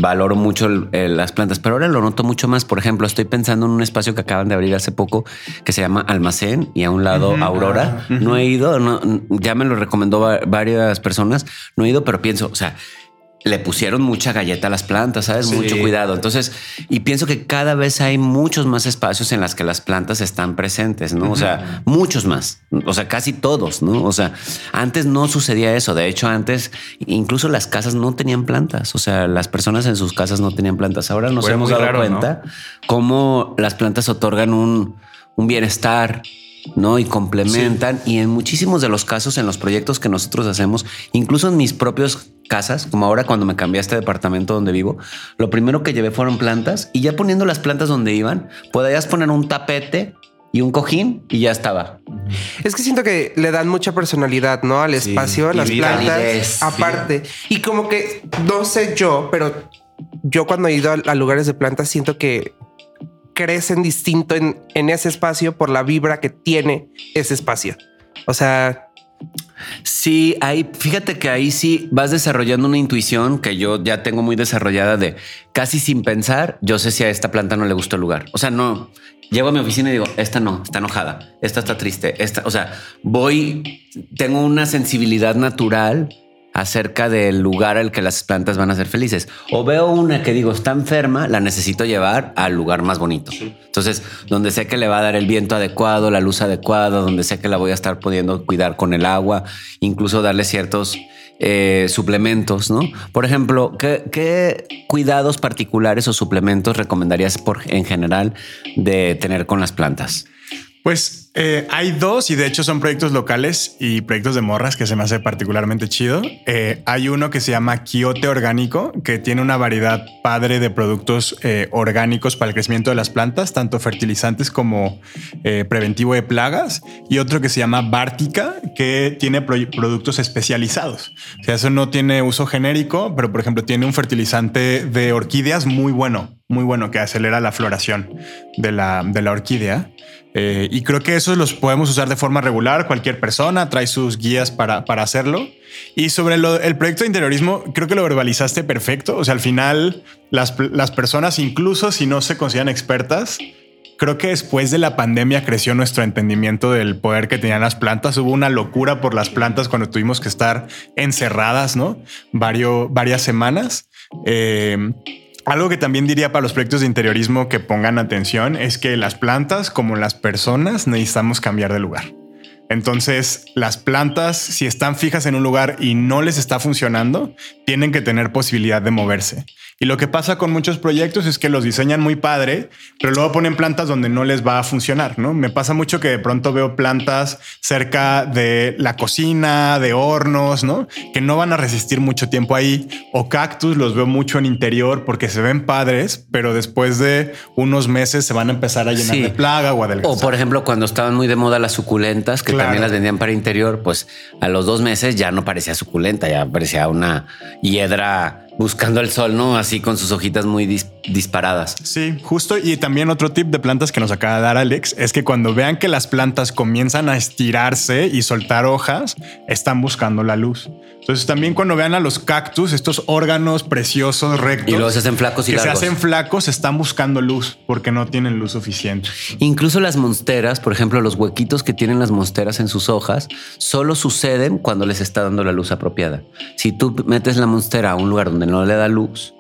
Speaker 1: valoro mucho el- el- las plantas. Pero ahora lo noto mucho más. Por ejemplo, estoy pensando en un espacio que acaban de abrir hace poco que se llama Almacén y a un lado Aurora. No he ido, no, ya me lo recomendó va- varias personas. No he ido, pero pienso, o sea, le pusieron mucha galleta a las plantas, ¿sabes?
Speaker 5: Sí.
Speaker 1: Mucho cuidado. Entonces, y pienso que cada vez hay muchos más espacios en las que las plantas están presentes, ¿no? O sea, muchos más, o sea, casi todos, ¿no? O sea, antes no sucedía eso. De hecho, antes incluso las casas no tenían plantas. O sea, las personas en sus casas no tenían plantas. Ahora nos
Speaker 5: Fue
Speaker 1: hemos dado
Speaker 5: raro, ¿no?
Speaker 1: cuenta cómo las plantas otorgan un, un bienestar, ¿no? Y complementan. Y en muchísimos de los casos, en los proyectos que nosotros hacemos, incluso en mis propios casas, como ahora cuando me cambié a este departamento donde vivo, lo primero que llevé fueron plantas y ya poniendo las plantas donde iban, podías poner un tapete y un cojín y ya estaba.
Speaker 3: Es que siento que le dan mucha personalidad, ¿no? Al
Speaker 5: Sí,
Speaker 3: espacio, a las
Speaker 5: vida,
Speaker 3: plantas.
Speaker 1: validez,
Speaker 3: aparte. Y como que no sé yo, pero yo cuando he ido a, a lugares de plantas siento que crecen distinto en, en ese espacio por la vibra que tiene ese espacio. O sea,
Speaker 1: Sí, ahí, fíjate que ahí sí vas desarrollando una intuición que yo ya tengo muy desarrollada de casi sin pensar, yo sé si a esta planta no le gusta el lugar. O sea, no, llego a mi oficina y digo, esta no, está enojada, esta está triste, esta, o sea, voy, tengo una sensibilidad natural acerca del lugar al que las plantas van a ser felices. O veo una que digo está enferma, la necesito llevar al lugar más bonito. Entonces, donde sé que le va a dar el viento adecuado, la luz adecuada, donde sé que la voy a estar pudiendo cuidar con el agua, incluso darle ciertos eh, suplementos, ¿no? Por ejemplo, ¿qué, qué cuidados particulares o suplementos recomendarías por, en general de tener con las plantas?
Speaker 2: Pues eh, hay dos y de hecho son proyectos locales y proyectos de morras que se me hace particularmente chido. Eh, hay uno que se llama Quiote Orgánico, que tiene una variedad padre de productos eh, orgánicos para el crecimiento de las plantas, tanto fertilizantes como preventivo de plagas. Y otro que se llama Bártica, que tiene pro- productos especializados. O sea, eso no tiene uso genérico, pero por ejemplo tiene un fertilizante de orquídeas muy bueno, muy bueno, que acelera la floración de la, de la orquídea. Eh, y creo que esos los podemos usar de forma regular. Cualquier persona trae sus guías para, para hacerlo. Y sobre el proyecto de interiorismo, creo que lo verbalizaste perfecto. O sea, al final, las, las personas, incluso si no se consideran expertas, creo que después de la pandemia creció nuestro entendimiento del poder que tenían las plantas. Hubo una locura por las plantas cuando tuvimos que estar encerradas, ¿no? Vario- varias semanas. Eh, algo que también diría para los proyectos de interiorismo que pongan atención es que las plantas, como las personas, necesitamos cambiar de lugar. Entonces, las plantas, si están fijas en un lugar y no les está funcionando, tienen que tener posibilidad de moverse. Y lo que pasa con muchos proyectos es que los diseñan muy padre, pero luego ponen plantas donde no les va a funcionar, ¿no? Me pasa mucho que de pronto veo plantas cerca de la cocina, de hornos, ¿no? Que no van a resistir mucho tiempo ahí. O cactus los veo mucho en interior porque se ven padres, pero después de unos meses se van a empezar a llenar
Speaker 1: Sí.
Speaker 2: de plaga o adelgazar.
Speaker 1: O por ejemplo, cuando estaban muy de moda las suculentas, que
Speaker 2: Claro.
Speaker 1: también las vendían para interior, pues a los dos meses ya no parecía suculenta, ya parecía una hiedra buscando el sol, ¿no? Así con sus hojitas muy dis- disparadas.
Speaker 2: Sí, justo. Y también otro tip de plantas que nos acaba de dar Alex es que cuando vean que las plantas comienzan a estirarse y soltar hojas, están buscando la luz. Entonces también cuando vean a los cactus, estos órganos preciosos, rectos,
Speaker 1: Y se hacen flacos y
Speaker 2: que se
Speaker 1: largos.
Speaker 2: hacen flacos, están buscando luz porque no tienen luz suficiente.
Speaker 1: Incluso las monsteras, por ejemplo, los huequitos que tienen las monsteras en sus hojas, solo suceden cuando les está dando la luz apropiada. Si tú metes la monstera a un lugar donde no le da luz,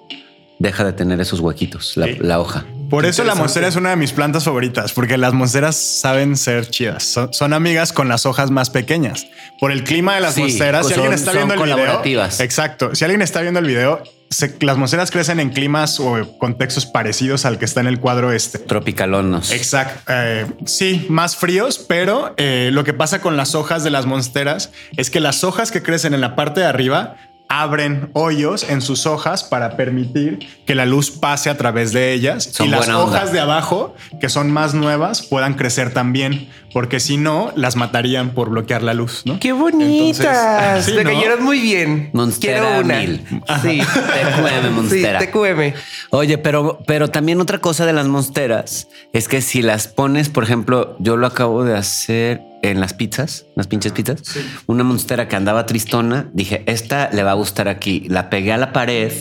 Speaker 1: deja de tener esos huequitos, la,
Speaker 2: Sí.
Speaker 1: la hoja.
Speaker 2: Por eso la monstera es una de mis plantas favoritas, porque las monsteras saben ser chidas. Son, son amigas con las hojas más pequeñas. Por el clima de las
Speaker 1: Sí,
Speaker 2: monsteras, si
Speaker 1: son-
Speaker 2: alguien está
Speaker 1: son
Speaker 2: viendo el video, exacto. Si alguien está viendo el video, se- las monsteras crecen en climas o contextos parecidos al que está en el cuadro este.
Speaker 1: Tropicalonos.
Speaker 2: Exacto. Eh, sí, más fríos, pero eh, lo que pasa con las hojas de las monsteras es que las hojas que crecen en la parte de arriba abren hoyos en sus hojas para permitir que la luz pase a través de ellas
Speaker 1: Son
Speaker 2: y las
Speaker 1: onda.
Speaker 2: hojas de abajo, que son más nuevas, puedan crecer también, porque si no, las matarían por bloquear la luz, ¿no?
Speaker 3: qué bonitas.
Speaker 2: Entonces, sí,
Speaker 3: Te
Speaker 2: ¿no?
Speaker 3: cayeron muy bien.
Speaker 1: Monstera
Speaker 3: Quiero una.
Speaker 1: mil.
Speaker 3: Sí.
Speaker 1: TQM,
Speaker 3: Sí,
Speaker 1: monstera.
Speaker 3: TQM.
Speaker 1: Oye, pero, pero también otra cosa de las monsteras es que si las pones, por ejemplo, yo lo acabo de hacer en las pizzas, las pinches pizzas, una monstera que andaba tristona, dije, esta le va a gustar aquí. La pegué a la pared,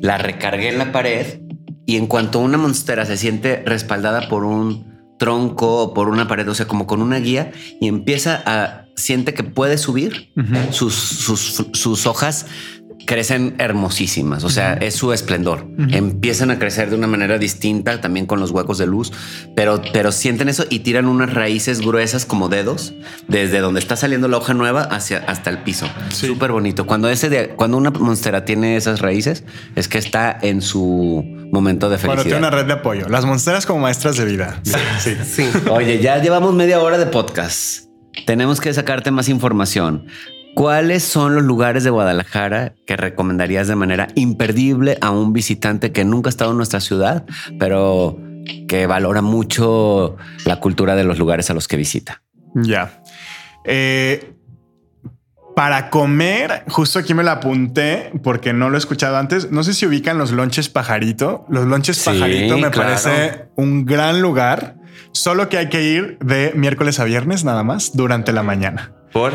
Speaker 1: la recargué en la pared y en cuanto una monstera se siente respaldada por un tronco o por una pared, o sea, como con una guía y empieza a siente que puede subir, sus, sus, sus hojas crecen hermosísimas, o sea, es su esplendor. Empiezan a crecer de una manera distinta, también con los huecos de luz, pero, pero sienten eso y tiran unas raíces gruesas como dedos desde donde está saliendo la hoja nueva hacia hasta el piso. Súper bonito. Cuando ese de, cuando una monstera tiene esas raíces, es que está en su momento de felicidad.
Speaker 2: Cuando tiene una red de apoyo. Las monsteras como maestras de vida. Sí.
Speaker 3: Sí.
Speaker 1: Oye, ya llevamos media hora de podcast. Tenemos que sacarte más información. ¿Cuáles son los lugares de Guadalajara que recomendarías de manera imperdible a un visitante que nunca ha estado en nuestra ciudad, pero que valora mucho la cultura de los lugares a los que visita?
Speaker 2: Ya. Eh, para comer, justo aquí me la apunté porque no lo he escuchado antes. No sé si ubican los lonches pajarito. Los lonches
Speaker 1: Sí,
Speaker 2: pajarito me
Speaker 1: claro.
Speaker 2: parece un gran lugar. Solo que hay que ir de miércoles a viernes nada más durante la mañana.
Speaker 5: Por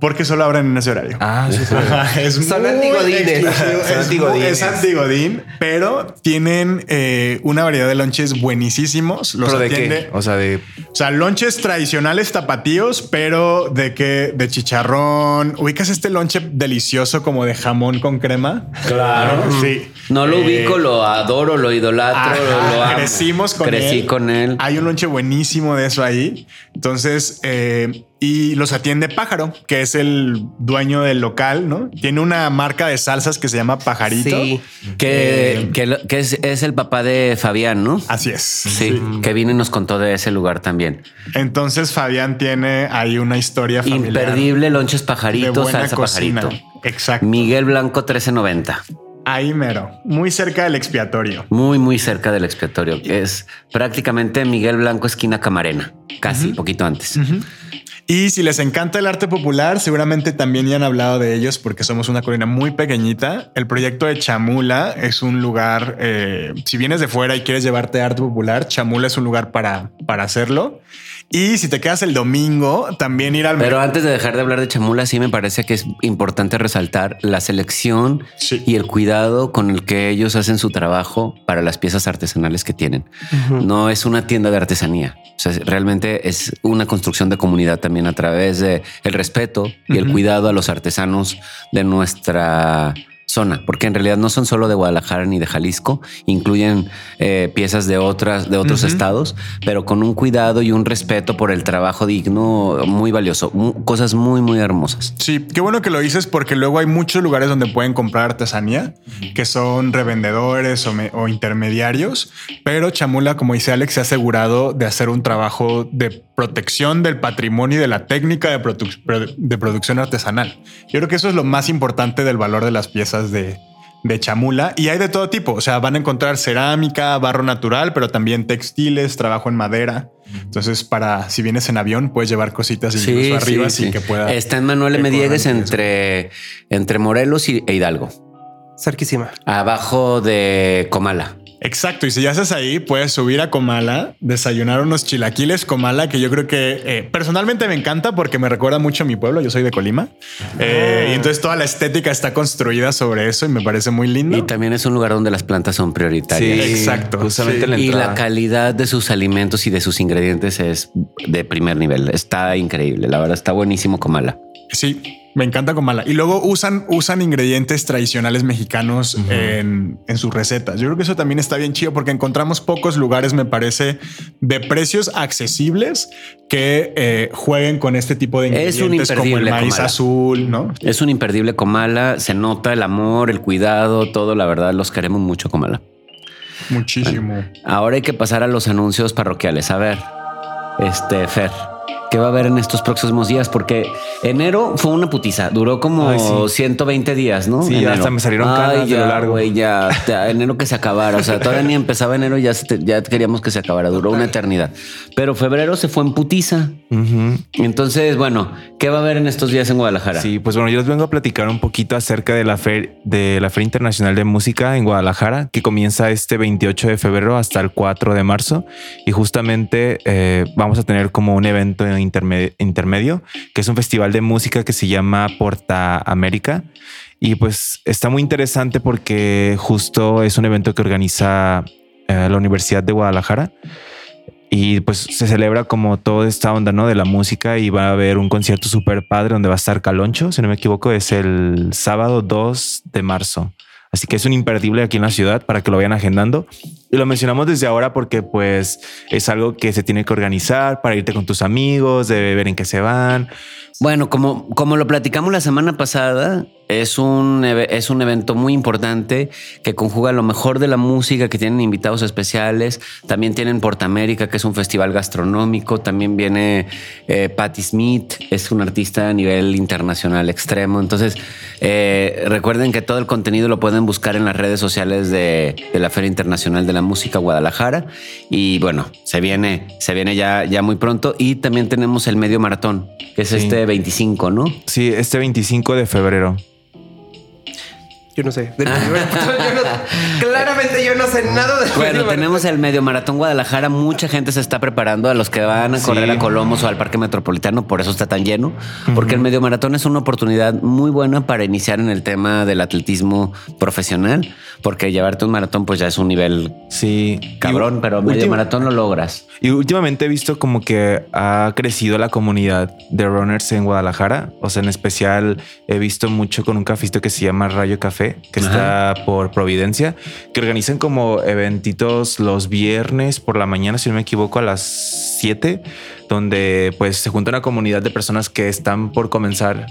Speaker 2: Porque solo abren en ese horario.
Speaker 5: ah, sí,
Speaker 2: Ajá, es
Speaker 3: Son
Speaker 2: muy
Speaker 3: antigodines.
Speaker 2: es, es antigodín, pero tienen eh, una variedad de lonches buenísimos. Los
Speaker 5: ¿Pero de qué? O sea, de
Speaker 2: O sea, lonches tradicionales tapatíos, pero de que de chicharrón. ¿Ubicas este lonche delicioso como de jamón con crema?
Speaker 1: Claro.
Speaker 2: Sí.
Speaker 1: No lo
Speaker 2: Eh,
Speaker 1: ubico, lo adoro, lo idolatro,
Speaker 2: ajá,
Speaker 1: lo, lo amo.
Speaker 2: crecimos con
Speaker 1: Crecí
Speaker 2: él.
Speaker 1: con él.
Speaker 2: Hay un lonche buenísimo de eso ahí. Entonces, eh, y los atiende Pájaro, que es el dueño del local, ¿no? Tiene una marca de salsas que se llama Pajarito.
Speaker 3: Sí.
Speaker 1: Que,
Speaker 2: Eh,
Speaker 1: que lo- que es, es el papá de Fabián, ¿no?
Speaker 2: Así es.
Speaker 1: Sí, que vino y nos contó de ese lugar también.
Speaker 2: Entonces Fabián tiene ahí una historia familiar.
Speaker 1: Imperdible, lonches
Speaker 2: buena
Speaker 1: salsa
Speaker 2: cocina.
Speaker 1: pajarito.
Speaker 2: Exacto.
Speaker 1: Miguel Blanco 1390.
Speaker 2: Ahí mero, muy cerca del expiatorio.
Speaker 1: Muy, muy cerca del expiatorio. Es prácticamente Miguel Blanco, esquina Camarena. Casi, poquito antes.
Speaker 2: Y si les encanta el arte popular, seguramente también ya han hablado de ellos porque somos una colina muy pequeñita. El proyecto de Chamula es un lugar, eh, si vienes de fuera y quieres llevarte arte popular, Chamula es un lugar para, para hacerlo. Y si te quedas el domingo, también ir al
Speaker 1: Pero antes de dejar de hablar de chamula, sí me parece que es importante resaltar la selección
Speaker 2: Sí.
Speaker 1: y el cuidado con el que ellos hacen su trabajo para las piezas artesanales que tienen. No es una tienda de artesanía. O sea, realmente es una construcción de comunidad también a través de el respeto y el cuidado a los artesanos de nuestra zona, porque en realidad no son solo de Guadalajara ni de Jalisco, incluyen eh, piezas de otras de otros estados, pero con un cuidado y un respeto por el trabajo digno muy valioso, cosas muy muy hermosas.
Speaker 2: Sí, qué bueno que lo dices porque luego hay muchos lugares donde pueden comprar artesanía que son revendedores o, me- o intermediarios, pero Chamula, como dice Alex, se ha asegurado de hacer un trabajo de protección del patrimonio y de la técnica de, produ- produ- de producción artesanal. Yo creo que eso es lo más importante del valor de las piezas de, de Chamula y hay de todo tipo. O sea, van a encontrar cerámica, barro natural, pero también textiles, trabajo en madera. Entonces, para si vienes en avión, puedes llevar cositas incluso arriba sin que pueda.
Speaker 1: Está en Manuel
Speaker 2: que
Speaker 1: M.
Speaker 2: corran
Speaker 1: Diegues
Speaker 2: riesgo.
Speaker 1: entre, entre Morelos y, e Hidalgo,
Speaker 3: Cerquísima.
Speaker 1: abajo de Comala.
Speaker 2: Exacto. Y si ya estás ahí, puedes subir a Comala, desayunar unos chilaquiles Comala, que yo creo que eh, personalmente me encanta porque me recuerda mucho a mi pueblo. Yo soy de Colima. Eh, y entonces toda la estética está construida sobre eso y me parece muy lindo.
Speaker 1: Y también es un lugar donde las plantas son
Speaker 5: sí,
Speaker 1: prioritarias.
Speaker 2: Exacto,
Speaker 5: Justamente
Speaker 2: sí.
Speaker 5: en la
Speaker 1: Y la calidad de sus alimentos y de sus ingredientes es de primer nivel. Está increíble. La verdad está buenísimo Comala.
Speaker 2: Sí, me encanta Comala. Y luego usan, usan ingredientes tradicionales mexicanos en, en sus recetas. Yo creo que eso también está bien chido porque encontramos pocos lugares, me parece, de precios accesibles que eh, jueguen con este tipo de
Speaker 1: Es un
Speaker 2: ingredientes como el maíz
Speaker 1: Comala.
Speaker 2: azul, ¿no?
Speaker 1: Es un imperdible Comala. Se nota el amor, el cuidado, todo. La verdad, los queremos mucho Comala.
Speaker 2: Muchísimo.
Speaker 1: Ahora hay que pasar a los anuncios parroquiales. A ver, este Fer, ¿qué va a haber en estos próximos días? Porque enero fue una putiza. Duró como
Speaker 5: Ay, sí.
Speaker 1: 120 días, ¿no?
Speaker 5: Sí,
Speaker 1: Enero.
Speaker 5: hasta me salieron
Speaker 1: Ay,
Speaker 5: canas de
Speaker 1: ya,
Speaker 5: lo largo.
Speaker 1: güey, ya, ya, enero que se acabara. O sea, todavía ni empezaba enero y ya, se ya queríamos que se acabara. Duró una eternidad. Pero febrero se fue en putiza.
Speaker 5: Ujú.
Speaker 1: Entonces, bueno, ¿qué va a haber en estos días en Guadalajara?
Speaker 5: Sí, pues bueno, yo les vengo a platicar un poquito acerca de la Feria de la Feria Internacional de Música en Guadalajara, que comienza este 28 de febrero hasta el 4 de marzo. Y justamente eh, vamos a tener como un evento interme- intermedio, que es un festival de música que se llama Porta América. Y pues está muy interesante porque justo es un evento que organiza eh, la Universidad de Guadalajara. Y pues se celebra como toda esta onda, ¿no? De la música y va a haber un concierto súper padre donde va a estar Caloncho, si no me equivoco, es el sábado 2 de marzo. Así que es un imperdible aquí en la ciudad para que lo vayan agendando. Y lo mencionamos desde ahora porque pues es algo que se tiene que organizar para irte con tus amigos, de ver en qué se van.
Speaker 1: Bueno, como, como lo platicamos la semana pasada, es un, es un evento muy importante que conjuga lo mejor de la música, que tienen invitados especiales. También tienen Portamérica, que es un festival gastronómico. También viene eh, Patti Smith, es un artista a nivel internacional extremo. Entonces, eh, recuerden que todo el contenido lo pueden buscar en las redes sociales de, de, la Feria Internacional de la Música Guadalajara. Y bueno, se viene, se viene ya, ya muy pronto. Y también tenemos el medio maratón, que es sí. este 25, ¿no?
Speaker 5: Sí, este 25 de febrero.
Speaker 3: Yo no sé. Yo no, claramente yo no sé nada de
Speaker 1: Bueno, tenemos el medio maratón Guadalajara. Mucha gente se está preparando a los que van a correr sí. a Colomos o al Parque Metropolitano. Por eso está tan lleno. Porque uh -huh. el medio maratón es una oportunidad muy buena para iniciar en el tema del atletismo profesional. Porque llevarte un maratón, pues ya es un nivel
Speaker 5: sí
Speaker 1: cabrón, y, pero medio maratón lo logras.
Speaker 5: Y últimamente he visto como que ha crecido la comunidad de runners en Guadalajara. O sea, en especial he visto mucho con un cafito que se llama Rayo Café que Ajá. está por Providencia, que organizan como eventitos los viernes por la mañana, si no me equivoco, a las 7, donde pues se junta una comunidad de personas que están por comenzar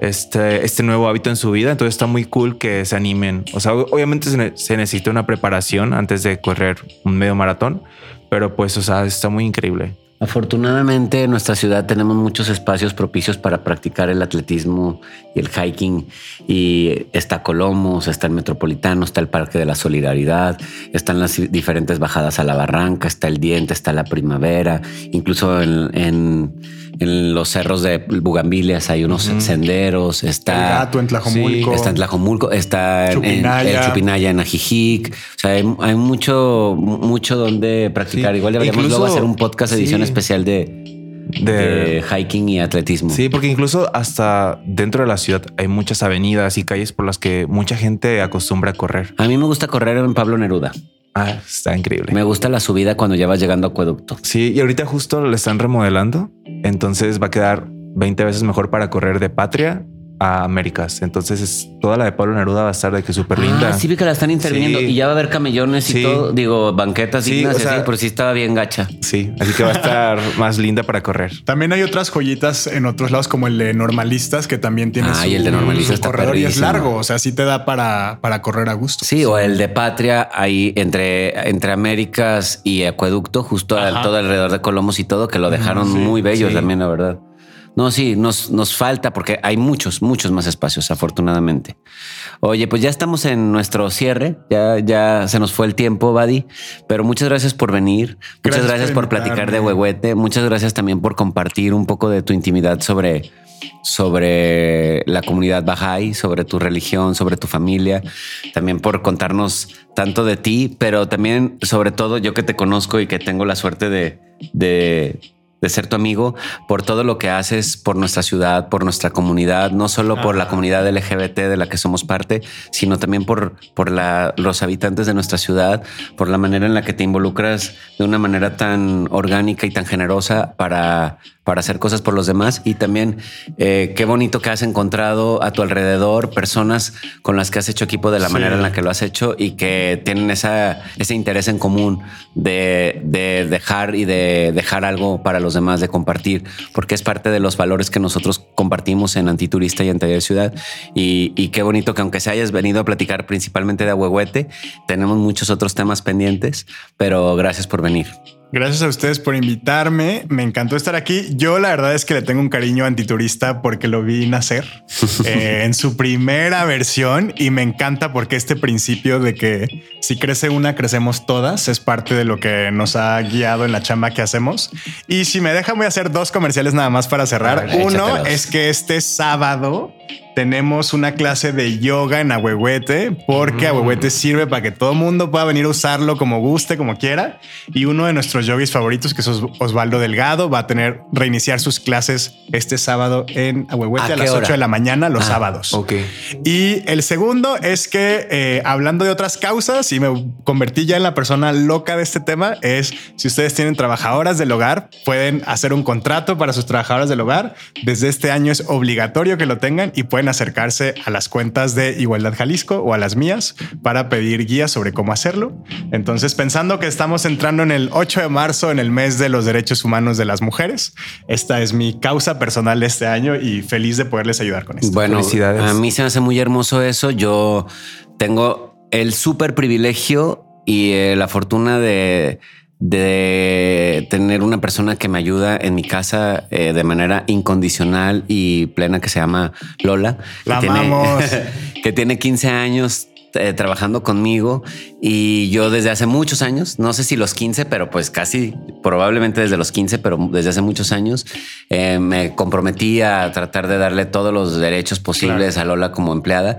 Speaker 5: este, este nuevo hábito en su vida. Entonces está muy cool que se animen. O sea, obviamente se, ne se necesita una preparación antes de correr un medio maratón, pero pues, o sea, está muy increíble.
Speaker 1: Afortunadamente en nuestra ciudad tenemos muchos espacios propicios para practicar el atletismo y el hiking y está Colomos, está el Metropolitano, está el Parque de la Solidaridad, están las diferentes bajadas a la barranca, está el Diente, está la Primavera, incluso en, en, en los cerros de Bugambilias hay unos uh -huh. senderos, está
Speaker 2: el gato en Tlajomulco,
Speaker 1: sí, está en Tlajomulco, está Chupinaya. en, el Chupinaya en Ajijic, o sea, hay, hay mucho, mucho donde practicar. Sí. Igual deberíamos incluso, luego hacer un podcast edición sí especial de, de, de, hiking y atletismo.
Speaker 5: Sí, porque incluso hasta dentro de la ciudad hay muchas avenidas y calles por las que mucha gente acostumbra a correr.
Speaker 1: A mí me gusta correr en Pablo Neruda.
Speaker 5: Ah, está increíble.
Speaker 1: Me gusta la subida cuando ya vas llegando a acueducto.
Speaker 5: Sí, y ahorita justo lo están remodelando. Entonces va a quedar 20 veces mejor para correr de patria a Américas. Entonces es, toda la de Pablo Neruda va a estar de que súper linda.
Speaker 1: Ah, sí vi que la están interviniendo sí. y ya va a haber camellones y todo. Digo, banquetas sí, dignas o sea, así, pero sí estaba bien gacha.
Speaker 5: Sí, así que va a estar más linda para correr.
Speaker 2: También hay otras joyitas en otros lados como el de normalistas que también tiene
Speaker 1: ah, su, y el de normalistas
Speaker 2: su corredor y es largo. O sea, sí te da para, para correr a gusto.
Speaker 1: Sí, o el de Patria ahí entre, entre Américas y Acueducto, justo al, todo alrededor de Colomos y todo, que lo dejaron muy bello también, la verdad. No, sí, nos, nos falta porque hay muchos, muchos más espacios, afortunadamente. Oye, pues ya estamos en nuestro cierre. Ya, ya se nos fue el tiempo, Badi. Pero muchas gracias por venir. Muchas gracias, gracias por platicar de Huehuete. Muchas gracias también por compartir un poco de tu intimidad sobre, sobre la comunidad Bahá'í, sobre tu religión, sobre tu familia. También por contarnos tanto de ti, pero también, sobre todo, yo que te conozco y que tengo la suerte de, de de ser tu amigo, por todo lo que haces por nuestra ciudad, por nuestra comunidad, no solo por la comunidad LGBT de la que somos parte, sino también por, por la, los habitantes de nuestra ciudad, por la manera en la que te involucras de una manera tan orgánica y tan generosa para, para hacer cosas por los demás. Y también eh, qué bonito que has encontrado a tu alrededor personas con las que has hecho equipo de la sí. manera en la que lo has hecho y que tienen esa, ese interés en común de, de dejar y de dejar algo para los demás, de compartir, porque es parte de los valores que nosotros compartimos en Antiturista y en Taller Ciudad. Y, y, qué bonito que aunque se hayas venido a platicar principalmente de Ahuehuete, tenemos muchos otros temas pendientes, pero gracias por venir.
Speaker 2: Gracias a ustedes por invitarme. Me encantó estar aquí. Yo la verdad es que le tengo un cariño antiturista porque lo vi nacer eh, en su primera versión y me encanta porque este principio de que si crece una, crecemos todas es parte de lo que nos ha guiado en la chamba que hacemos. Y si me dejan, voy a hacer dos comerciales nada más para cerrar. Ver, Uno es que este sábado tenemos una clase de yoga en Ahuehuete porque Ahuehuete sirve para que todo el mundo pueda venir a usarlo como guste, como quiera. Y uno de nuestros yogis favoritos, que es Os- Osvaldo Delgado, va a tener reiniciar sus clases este sábado en Ahuehuete
Speaker 1: ¿A
Speaker 2: a, las
Speaker 1: hora?
Speaker 2: 8 de la mañana, los
Speaker 1: Ah,
Speaker 2: sábados.
Speaker 5: Ok.
Speaker 2: Y el segundo es que eh, hablando de otras causas y me convertí ya en la persona loca de este tema es si ustedes tienen trabajadoras del hogar pueden hacer un contrato para sus trabajadoras del hogar. Desde este año es obligatorio que lo tengan y pueden acercarse a las cuentas de Igualdad Jalisco o a las mías para pedir guías sobre cómo hacerlo. Entonces pensando que estamos entrando en el 8 de marzo en el mes de los derechos humanos de las mujeres, esta es mi causa personal de este año y feliz de poderles ayudar con esto.
Speaker 1: Bueno,
Speaker 5: Felicidades.
Speaker 1: a mí se me hace muy hermoso eso. Yo tengo el súper privilegio y eh, la fortuna de, de tener una persona que me ayuda en mi casa eh, de manera incondicional y plena que se llama Lola.
Speaker 2: La
Speaker 1: que tiene,
Speaker 2: amamos.
Speaker 1: que tiene 15 años eh, trabajando conmigo y yo desde hace muchos años, no sé si los 15, pero pues casi probablemente desde los 15, pero desde hace muchos años eh, me comprometí a tratar de darle todos los derechos posibles a Lola como empleada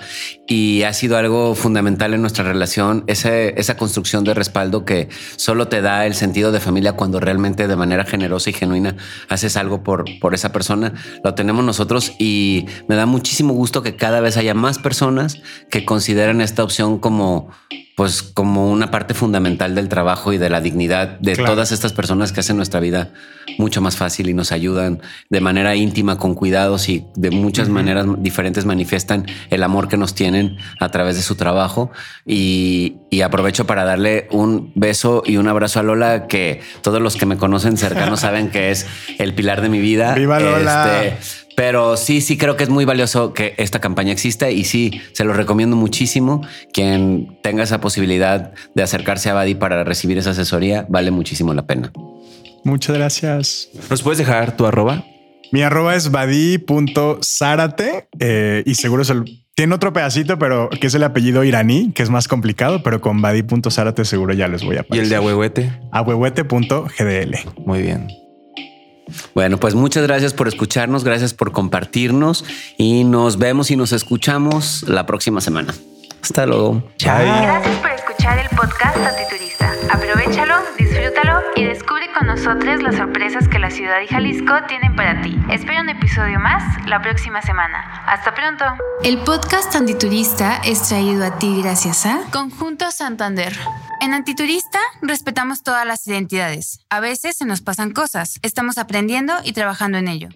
Speaker 1: y ha sido algo fundamental en nuestra relación, ese- esa construcción de respaldo que solo te da el sentido de familia cuando realmente de manera generosa y genuina haces algo por, por esa persona. Lo tenemos nosotros y me da muchísimo gusto que cada vez haya más personas que consideren esta opción como pues como una parte fundamental del trabajo y de la dignidad de
Speaker 2: Claro.
Speaker 1: todas estas personas que hacen nuestra vida mucho más fácil y nos ayudan de manera íntima, con cuidados y de muchas maneras diferentes manifiestan el amor que nos tienen a través de su trabajo. Y, y aprovecho para darle un beso y un abrazo a Lola, que todos los que me conocen cercanos saben que es el pilar de mi vida.
Speaker 2: ¡Viva Lola!
Speaker 1: Este, pero sí, sí creo que es muy valioso que esta campaña exista y sí, se lo recomiendo muchísimo. Quien tenga esa posibilidad de acercarse a Badi para recibir esa asesoría, vale muchísimo la pena.
Speaker 2: Muchas gracias.
Speaker 5: ¿Nos puedes dejar tu arroba?
Speaker 2: Mi arroba es badi.zárate eh, y seguro se lo- tiene otro pedacito, pero que es el apellido iraní, que es más complicado, pero con badi.zárate seguro ya les voy a
Speaker 5: Y el de Ahuehuete.
Speaker 2: ahuehuete.gdl.
Speaker 5: Muy bien.
Speaker 1: Bueno, pues muchas gracias por escucharnos, gracias por compartirnos y nos vemos y nos escuchamos la próxima semana. Hasta luego.
Speaker 4: Gracias por escuchar el podcast Antiturista. Aprovechalo, disfrútalo y descubre con nosotros las sorpresas que la ciudad y Jalisco tienen para ti. Espera un episodio más la próxima semana. Hasta pronto. El podcast Antiturista es traído a ti gracias a Conjunto Santander. En Antiturista respetamos todas las identidades. A veces se nos pasan cosas. Estamos aprendiendo y trabajando en ello.